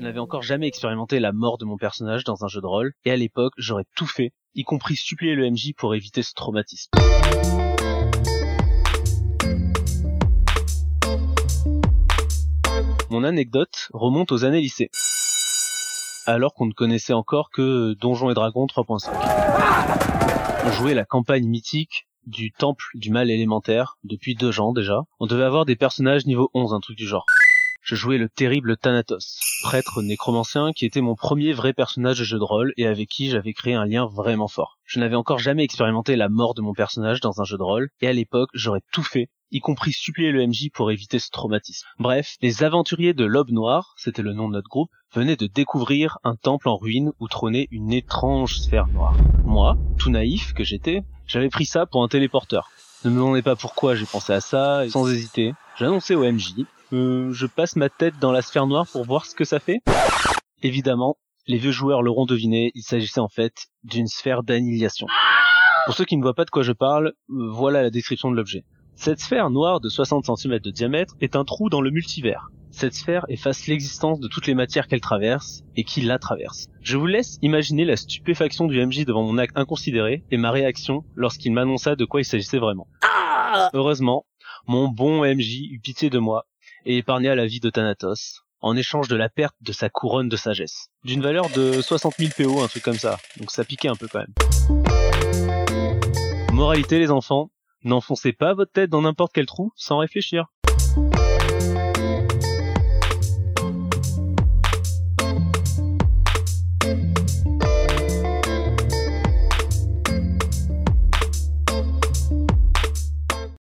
n'avais encore jamais expérimenté la mort de mon personnage dans un jeu de rôle, et à l'époque, j'aurais tout fait, y compris suppléer le MJ pour éviter ce traumatisme. Mon anecdote remonte aux années lycée, alors qu'on ne connaissait encore que Donjons et Dragons 3.5. On jouait la campagne mythique du temple du mal élémentaire depuis deux ans déjà. On devait avoir des personnages niveau 11, un truc du genre. Je jouais le terrible Thanatos, prêtre nécromancien qui était mon premier vrai personnage de jeu de rôle et avec qui j'avais créé un lien vraiment fort. Je n'avais encore jamais expérimenté la mort de mon personnage dans un jeu de rôle et à l'époque j'aurais tout fait y compris suppléer le MJ pour éviter ce traumatisme. Bref, les aventuriers de l'Aube Noire, c'était le nom de notre groupe, venaient de découvrir un temple en ruine où trônait une étrange sphère noire. Moi, tout naïf que j'étais, j'avais pris ça pour un téléporteur. Ne me demandez pas pourquoi j'ai pensé à ça, et sans hésiter, j'annonçais au MJ, euh, je passe ma tête dans la sphère noire pour voir ce que ça fait. Évidemment, les vieux joueurs l'auront deviné, il s'agissait en fait d'une sphère d'annihilation. Pour ceux qui ne voient pas de quoi je parle, euh, voilà la description de l'objet. Cette sphère noire de 60 cm de diamètre est un trou dans le multivers. Cette sphère efface l'existence de toutes les matières qu'elle traverse et qui la traversent. Je vous laisse imaginer la stupéfaction du MJ devant mon acte inconsidéré et ma réaction lorsqu'il m'annonça de quoi il s'agissait vraiment. Heureusement, mon bon MJ eut pitié de moi et épargna la vie de Thanatos en échange de la perte de sa couronne de sagesse. D'une valeur de 60 000 PO, un truc comme ça. Donc ça piquait un peu quand même. Moralité les enfants, N'enfoncez pas votre tête dans n'importe quel trou sans réfléchir.